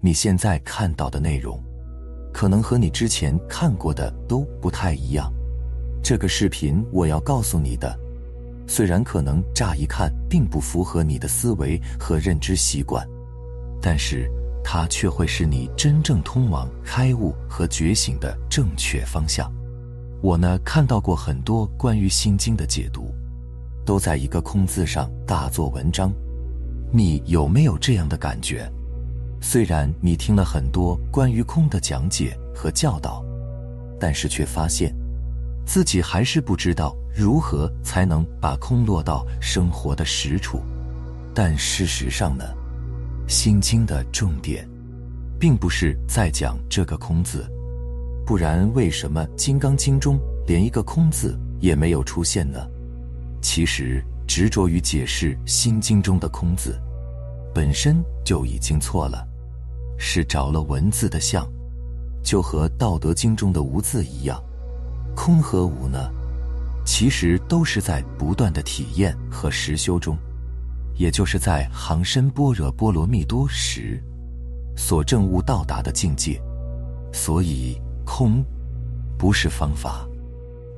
你现在看到的内容，可能和你之前看过的都不太一样。这个视频我要告诉你的，虽然可能乍一看并不符合你的思维和认知习惯，但是它却会是你真正通往开悟和觉醒的正确方向。我呢看到过很多关于《心经》的解读，都在一个“空”字上大做文章。你有没有这样的感觉？虽然你听了很多关于空的讲解和教导，但是却发现自己还是不知道如何才能把空落到生活的实处。但事实上呢，《心经》的重点并不是在讲这个“空”字，不然为什么《金刚经》中连一个“空”字也没有出现呢？其实执着于解释《心经》中的“空”字。本身就已经错了，是着了文字的相，就和《道德经》中的“无”字一样。空和无呢，其实都是在不断的体验和实修中，也就是在行深般若波罗蜜多时，所证悟到达的境界。所以，空不是方法。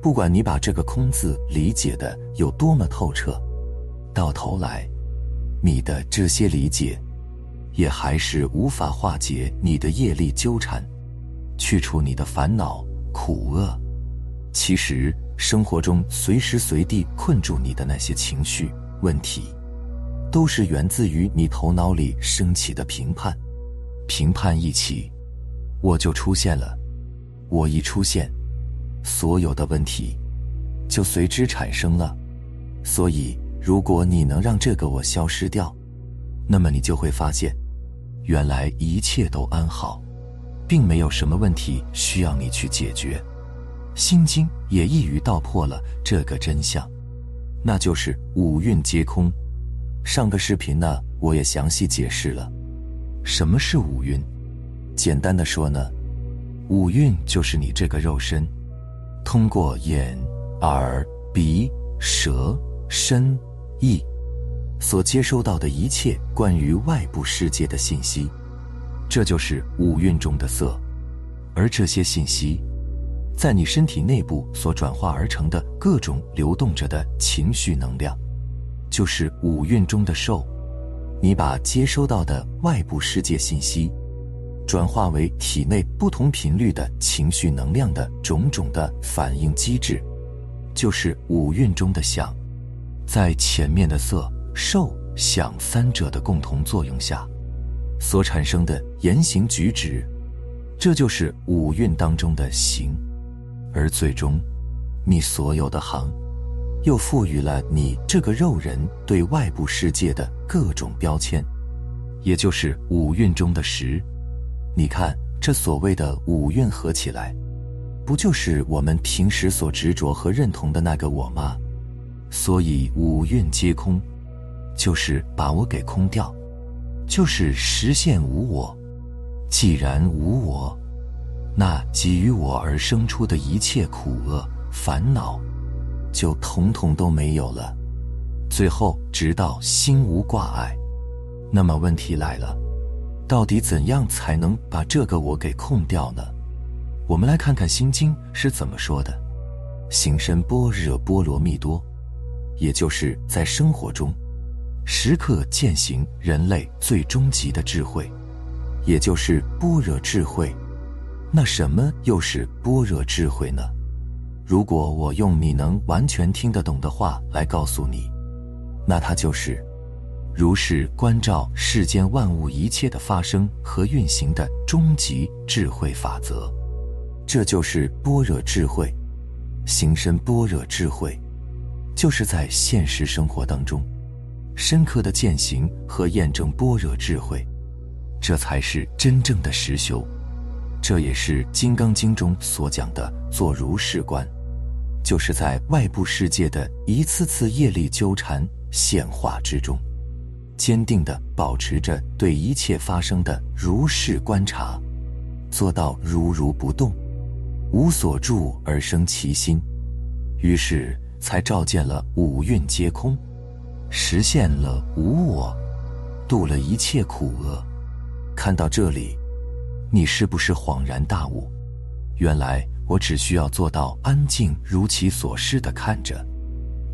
不管你把这个“空”字理解的有多么透彻，到头来。你的这些理解，也还是无法化解你的业力纠缠，去除你的烦恼苦厄。其实，生活中随时随地困住你的那些情绪问题，都是源自于你头脑里升起的评判。评判一起，我就出现了；我一出现，所有的问题就随之产生了。所以。如果你能让这个我消失掉，那么你就会发现，原来一切都安好，并没有什么问题需要你去解决。心经也一语道破了这个真相，那就是五蕴皆空。上个视频呢，我也详细解释了，什么是五蕴。简单的说呢，五蕴就是你这个肉身，通过眼、耳、鼻、舌、身。意所接收到的一切关于外部世界的信息，这就是五蕴中的色，而这些信息，在你身体内部所转化而成的各种流动着的情绪能量，就是五蕴中的受。你把接收到的外部世界信息，转化为体内不同频率的情绪能量的种种的反应机制，就是五蕴中的想。在前面的色、受、想三者的共同作用下，所产生的言行举止，这就是五蕴当中的行，而最终，你所有的行，又赋予了你这个肉人对外部世界的各种标签，也就是五蕴中的识。你看，这所谓的五蕴合起来，不就是我们平时所执着和认同的那个我吗？所以五蕴皆空，就是把我给空掉，就是实现无我。既然无我，那给予我而生出的一切苦厄烦恼，就统统都没有了。最后，直到心无挂碍。那么问题来了，到底怎样才能把这个我给空掉呢？我们来看看《心经》是怎么说的：“行深般若波罗蜜多。”也就是在生活中，时刻践行人类最终极的智慧，也就是般若智慧。那什么又是般若智慧呢？如果我用你能完全听得懂的话来告诉你，那它就是：如是关照世间万物一切的发生和运行的终极智慧法则。这就是般若智慧，行深般若智慧。就是在现实生活当中，深刻的践行和验证般若智慧，这才是真正的实修。这也是《金刚经》中所讲的做如是观，就是在外部世界的一次次业力纠缠现化之中，坚定的保持着对一切发生的如是观察，做到如如不动，无所住而生其心，于是才照见了五蕴皆空，实现了无我，度了一切苦厄。看到这里。你是不是恍然大悟？原来我只需要做到安静，如其所示的看着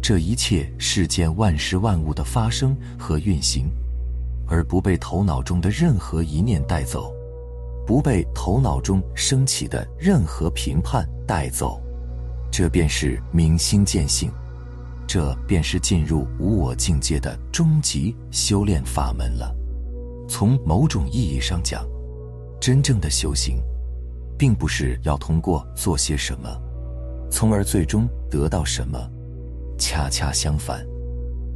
这一切世间万事万物的发生和运行，而不被头脑中的任何一念带走，不被头脑中升起的任何评判带走，这便是明心见性，这便是进入无我境界的终极修炼法门了。从某种意义上讲。真正的修行，并不是要通过做些什么，从而最终得到什么。恰恰相反，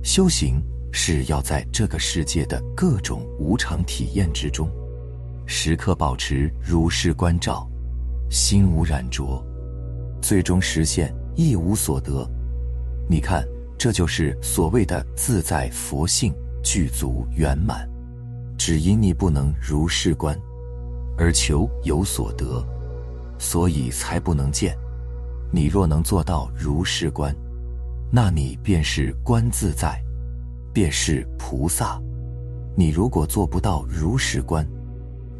修行是要在这个世界的各种无常体验之中，时刻保持如是观照，心无染着，最终实现一无所得。你看，这就是所谓的自在佛性具足圆满。只因你不能如是观。而求有所得，所以才不能见。你若能做到如是观，那你便是观自在，便是菩萨。你如果做不到如是观，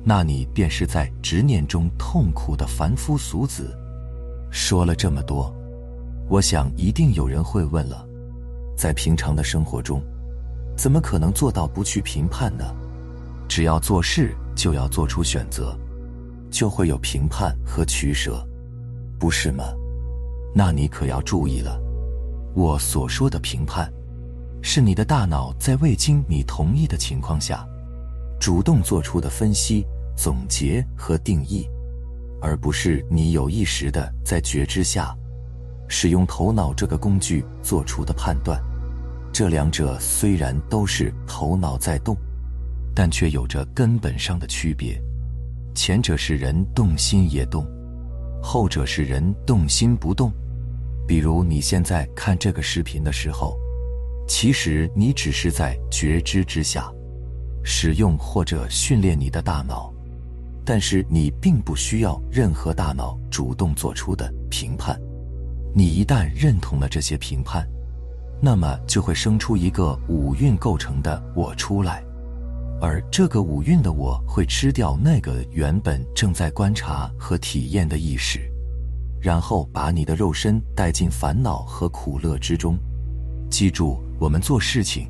那你便是在执念中痛苦的凡夫俗子。说了这么多，我想一定有人会问了：在平常的生活中，怎么可能做到不去评判呢？只要做事。就要做出选择，就会有评判和取舍，不是吗？那你可要注意了，我所说的评判，是你的大脑在未经你同意的情况下，主动做出的分析、总结和定义，而不是你有意识的在觉知下，使用头脑这个工具做出的判断。这两者虽然都是头脑在动。但却有着根本上的区别，前者是人动心也动，后者是人动心不动。比如你现在看这个视频的时候，其实你只是在觉知之下，使用或者训练你的大脑，但是你并不需要任何大脑主动做出的评判。你一旦认同了这些评判，那么就会生出一个五蕴构成的我出来。而这个五蕴的我会吃掉那个原本正在观察和体验的意识，然后把你的肉身带进烦恼和苦乐之中。记住，我们做事情，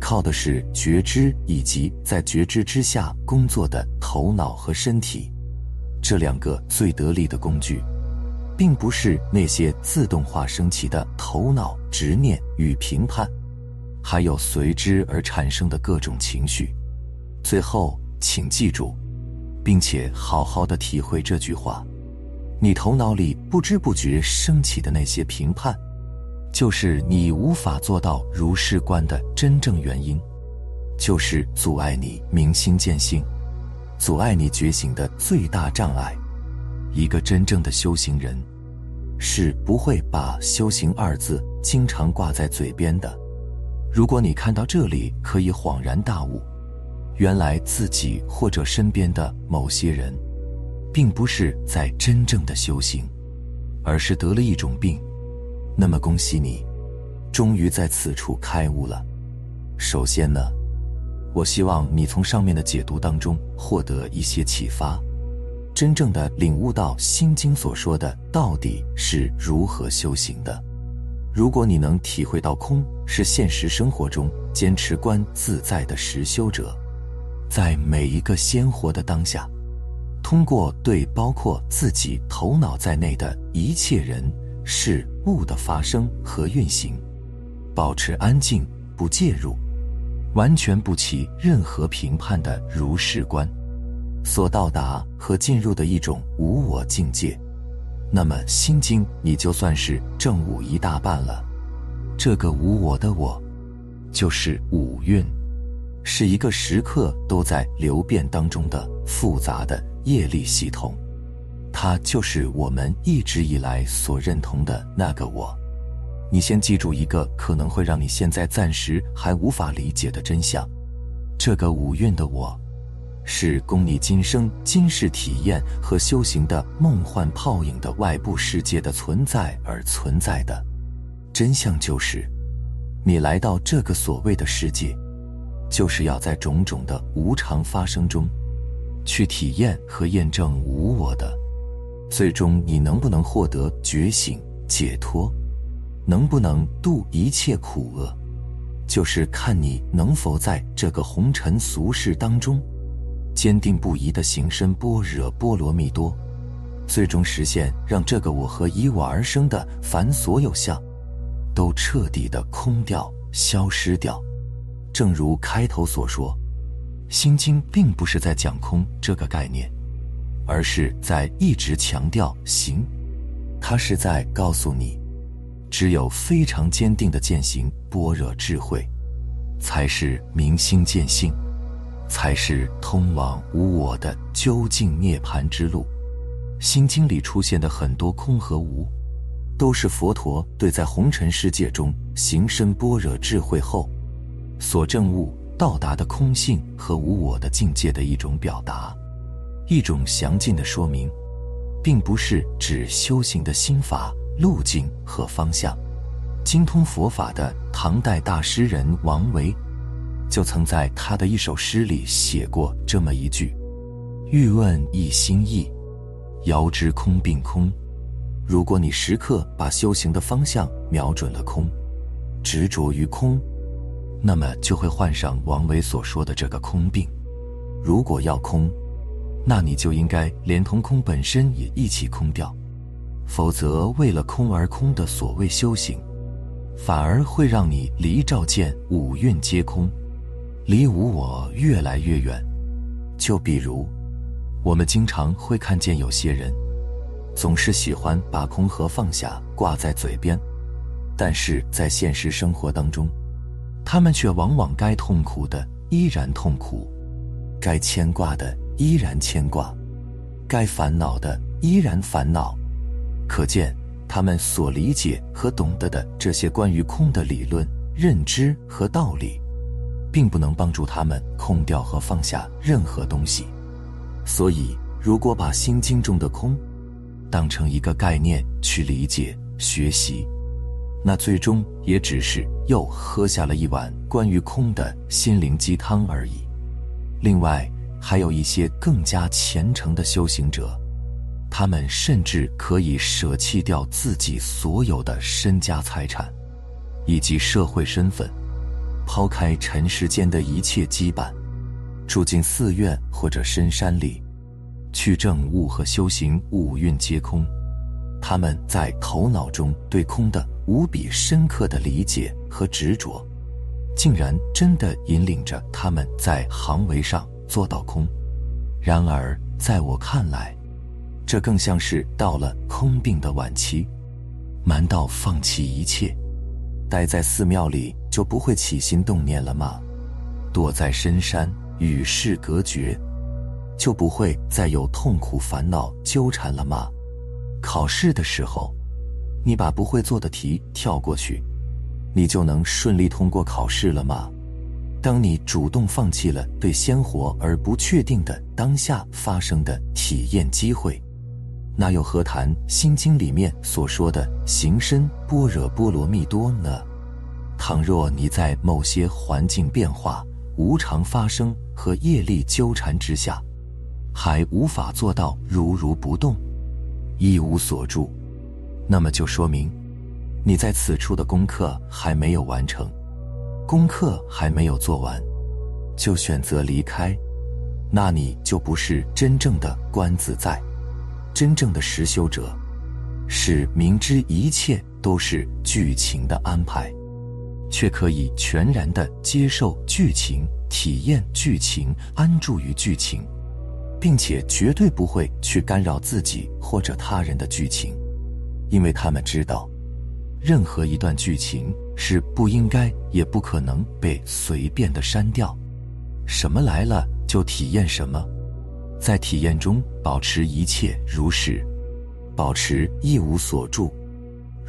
靠的是觉知以及在觉知之下工作的头脑和身体，这两个最得力的工具，并不是那些自动化升起的头脑执念与评判，还有随之而产生的各种情绪。最后，请记住，并且好好的体会这句话：你头脑里不知不觉升起的那些评判，就是你无法做到如是观的真正原因，就是阻碍你明心见性、阻碍你觉醒的最大障碍。一个真正的修行人，是不会把“修行”二字经常挂在嘴边的。如果你看到这里，可以恍然大悟。原来自己或者身边的某些人，并不是在真正的修行，而是得了一种病。那么恭喜你，终于在此处开悟了。首先呢，我希望你从上面的解读当中获得一些启发，真正的领悟到《心经》所说的到底是如何修行的。如果你能体会到空是现实生活中坚持观自在的实修者。在每一个鲜活的当下，通过对包括自己头脑在内的一切人事物的发生和运行，保持安静不介入，完全不起任何评判的如是观，所到达和进入的一种无我境界，那么心经你就算是正悟一大半了。这个无我的我，就是五蕴。是一个时刻都在流变当中的复杂的业力系统，它就是我们一直以来所认同的那个我。你先记住一个可能会让你现在暂时还无法理解的真相：这个五蕴的我，是供你今生今世体验和修行的梦幻泡影的外部世界的存在而存在的。真相就是，你来到这个所谓的世界。就是要在种种的无常发生中，去体验和验证无我的。最终，你能不能获得觉醒、解脱，能不能度一切苦厄，就是看你能否在这个红尘俗世当中，坚定不移的行深般若波罗蜜多，最终实现让这个我和以我而生的凡所有相，都彻底的空掉、消失掉。正如开头所说，《心经》并不是在讲空这个概念，而是在一直强调行。它是在告诉你，只有非常坚定的践行般若智慧，才是明心见性，才是通往无我的究竟涅槃之路。《心经》里出现的很多空和无，都是佛陀对在红尘世界中行深般若智慧后。所证悟到达的空性和无我的境界的一种表达，一种详尽的说明，并不是指修行的心法、路径和方向。精通佛法的唐代大诗人王维，就曾在他的一首诗里写过这么一句：“欲问一心意，遥知空并空。”如果你时刻把修行的方向瞄准了空，执着于空。那么就会患上王维所说的这个空病。如果要空，那你就应该连同空本身也一起空掉，否则为了空而空的所谓修行，反而会让你离照见五蕴皆空，离无我越来越远。就比如，我们经常会看见有些人，总是喜欢把空和放下挂在嘴边，但是在现实生活当中。他们却往往该痛苦的依然痛苦，该牵挂的依然牵挂，该烦恼的依然烦恼。可见，他们所理解和懂得的这些关于空的理论、认知和道理，并不能帮助他们空掉和放下任何东西。所以，如果把《心经》中的空当成一个概念去理解、学习，那最终也只是又喝下了一碗关于空的心灵鸡汤而已。另外，还有一些更加虔诚的修行者，他们甚至可以舍弃掉自己所有的身家财产，以及社会身份，抛开尘世间的一切羁绊，住进寺院或者深山里，去证悟和修行五蕴皆空。他们在头脑中对空的无比深刻的理解和执着，竟然真的引领着他们在行为上做到空。然而，在我看来，这更像是到了空病的晚期，难道放弃一切，待在寺庙里就不会起心动念了吗？躲在深山与世隔绝，就不会再有痛苦烦恼纠缠了吗？考试的时候，你把不会做的题跳过去，你就能顺利通过考试了吗？当你主动放弃了对鲜活而不确定的当下发生的体验机会，那又何谈《心经》里面所说的行深般若波罗蜜多呢？倘若你在某些环境变化、无常发生和业力纠缠之下，还无法做到如如不动。一无所住，那么就说明你在此处的功课还没有完成，功课还没有做完，就选择离开，那你就不是真正的观自在，真正的实修者，是明知一切都是剧情的安排，却可以全然的接受剧情、体验剧情、安住于剧情。并且绝对不会去干扰自己或者他人的剧情，因为他们知道，任何一段剧情是不应该也不可能被随便的删掉，什么来了就体验什么，在体验中保持一切如是，保持一无所住。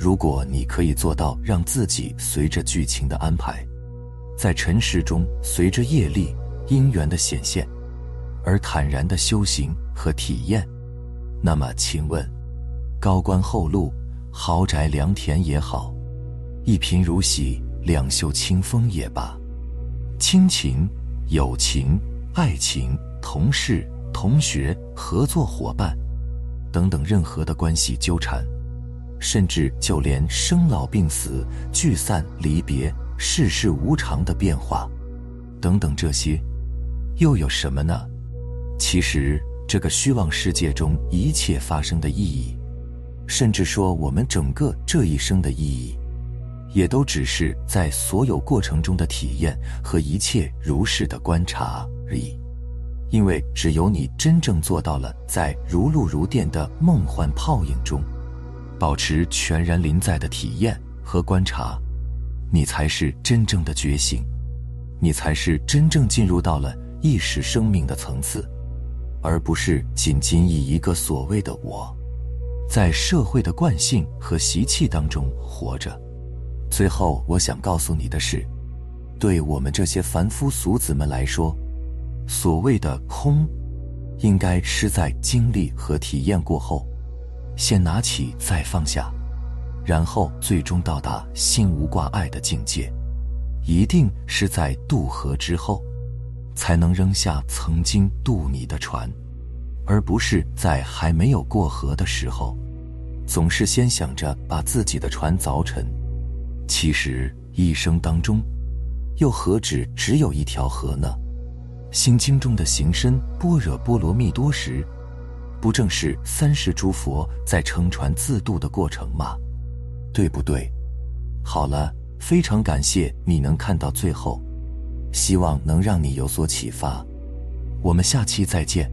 如果你可以做到让自己随着剧情的安排，在尘世中随着业力因缘的显现，而坦然的修行和体验，那么请问，高官厚禄、豪宅良田也好，一贫如洗、两袖清风也罢，亲情、友情、爱情、同事、同学、合作伙伴等等任何的关系纠缠。甚至就连生老病死、聚散离别、世事无常的变化，等等这些，又有什么呢？其实，这个虚妄世界中一切发生的意义，甚至说我们整个这一生的意义，也都只是在所有过程中的体验和一切如是的观察而已。因为只有你真正做到了在如露如电的梦幻泡影中。保持全然临在的体验和观察，你才是真正的觉醒，你才是真正进入到了意识生命的层次，而不是仅仅以一个所谓的我，在社会的惯性和习气当中活着。最后，我想告诉你的是，对我们这些凡夫俗子们来说，所谓的空，应该是在经历和体验过后。先拿起，再放下，然后最终到达心无挂碍的境界，一定是在渡河之后，才能扔下曾经渡你的船，而不是在还没有过河的时候，总是先想着把自己的船凿沉。其实一生当中，又何止只有一条河呢？心经中的行深般若波罗蜜多时。不正是三世诸佛在乘船自渡的过程吗？对不对？好了，非常感谢你能看到最后，希望能让你有所启发。我们下期再见。